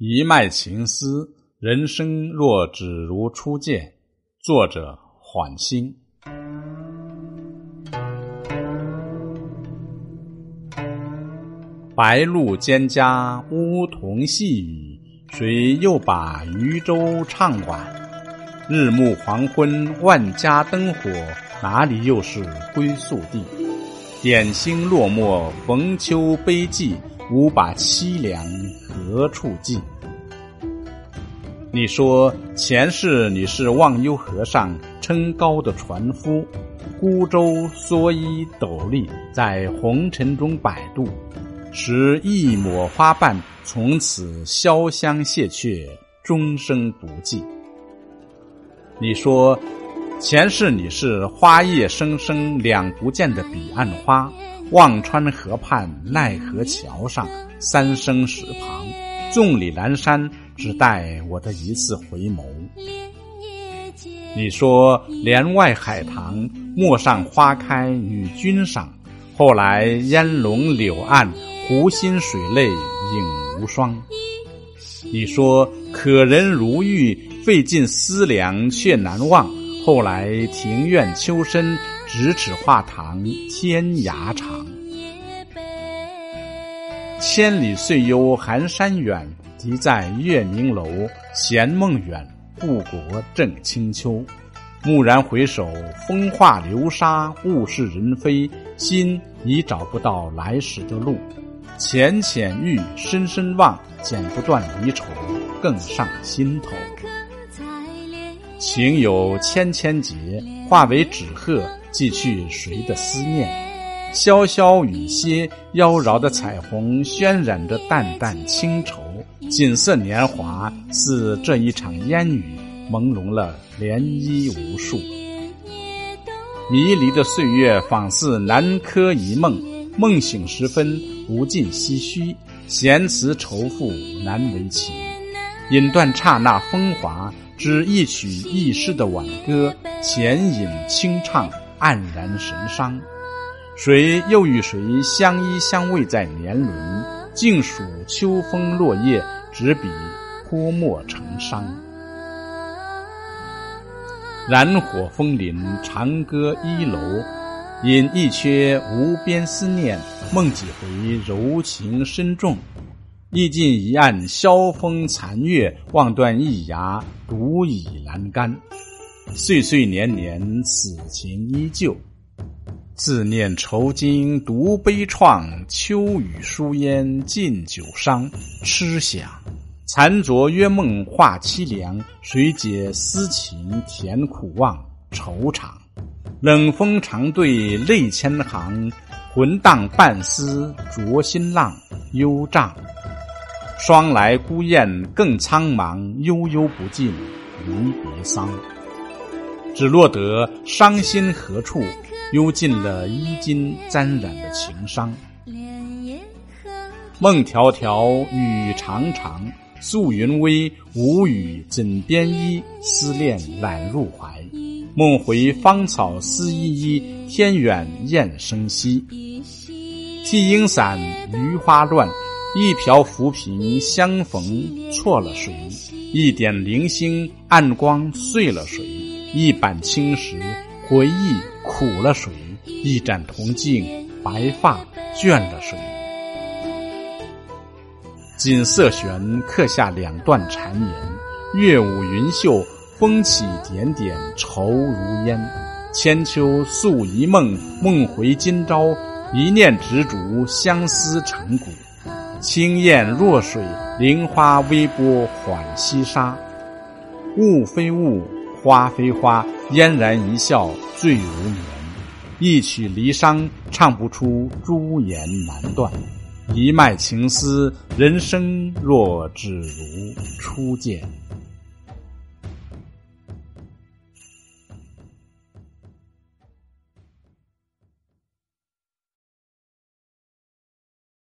一脉情思，人生若只如初见。作者：缓心。白露蒹葭，梧桐细雨，谁又把渔舟唱晚？日暮黄昏，万家灯火，哪里又是归宿地？点星落寞，逢秋悲寂。无把凄凉何处寄？你说前世你是忘忧河上撑篙的船夫，孤舟蓑衣斗笠，在红尘中摆渡，拾一抹花瓣，从此潇湘谢却，终生不记。你说前世你是花叶生生两不见的彼岸花。忘川河畔，奈何桥上，三生石旁，众里阑珊，只待我的一次回眸。你说帘外海棠，陌上花开与君赏。后来烟笼柳岸，湖心水泪影无双。你说可人如玉，费尽思量却难忘。后来庭院秋深。咫尺画堂，天涯长。千里岁忧寒山远，即在月明楼。闲梦远，故国正清秋。蓦然回首，风化流沙，物是人非，心已找不到来时的路。浅浅欲，深深望，剪不断离愁，更上心头。情有千千结，化为纸鹤。寄去谁的思念？潇潇雨歇，妖娆的彩虹渲染着淡淡清愁。锦瑟年华，似这一场烟雨，朦胧了涟漪无数。迷离的岁月，仿似南柯一梦。梦醒时分，无尽唏嘘。闲词愁赋，难为情。饮断刹那风华，只一曲一诗的挽歌，浅饮轻唱。黯然神伤，谁又与谁相依相偎在年轮？静数秋风落叶，执笔泼墨成殇。燃火风林，长歌一楼，饮一阙无边思念，梦几回柔情深重。意尽一岸萧风残月，望断一崖独倚栏杆。岁岁年年，此情依旧。自念愁经独悲怆，秋雨疏烟尽酒伤。痴想，残酌约梦话凄凉，谁解思情填苦望？惆怅，冷风长对泪千行，魂荡半丝浊心浪，忧帐。霜来孤雁更苍茫，悠悠不尽离别桑。只落得伤心何处？忧尽了衣襟沾染的情伤。梦迢迢，雨长长，宿云微，无语枕边衣？思恋揽入怀。梦回芳草思依依，天远雁声稀。替莺伞渔花乱，一瓢浮萍相逢错了谁？一点零星暗光碎了谁？一板青石，回忆苦了谁？一盏铜镜，白发倦了谁？锦瑟弦刻下两段缠绵，月舞云袖，风起点点愁如烟。千秋宿一梦，梦回今朝，一念执着，相思成骨。清雁若水，菱花微波缓西沙。雾非雾。花非花，嫣然一笑醉无眠。一曲离殇，唱不出朱颜难断。一脉情丝，人生若只如初见。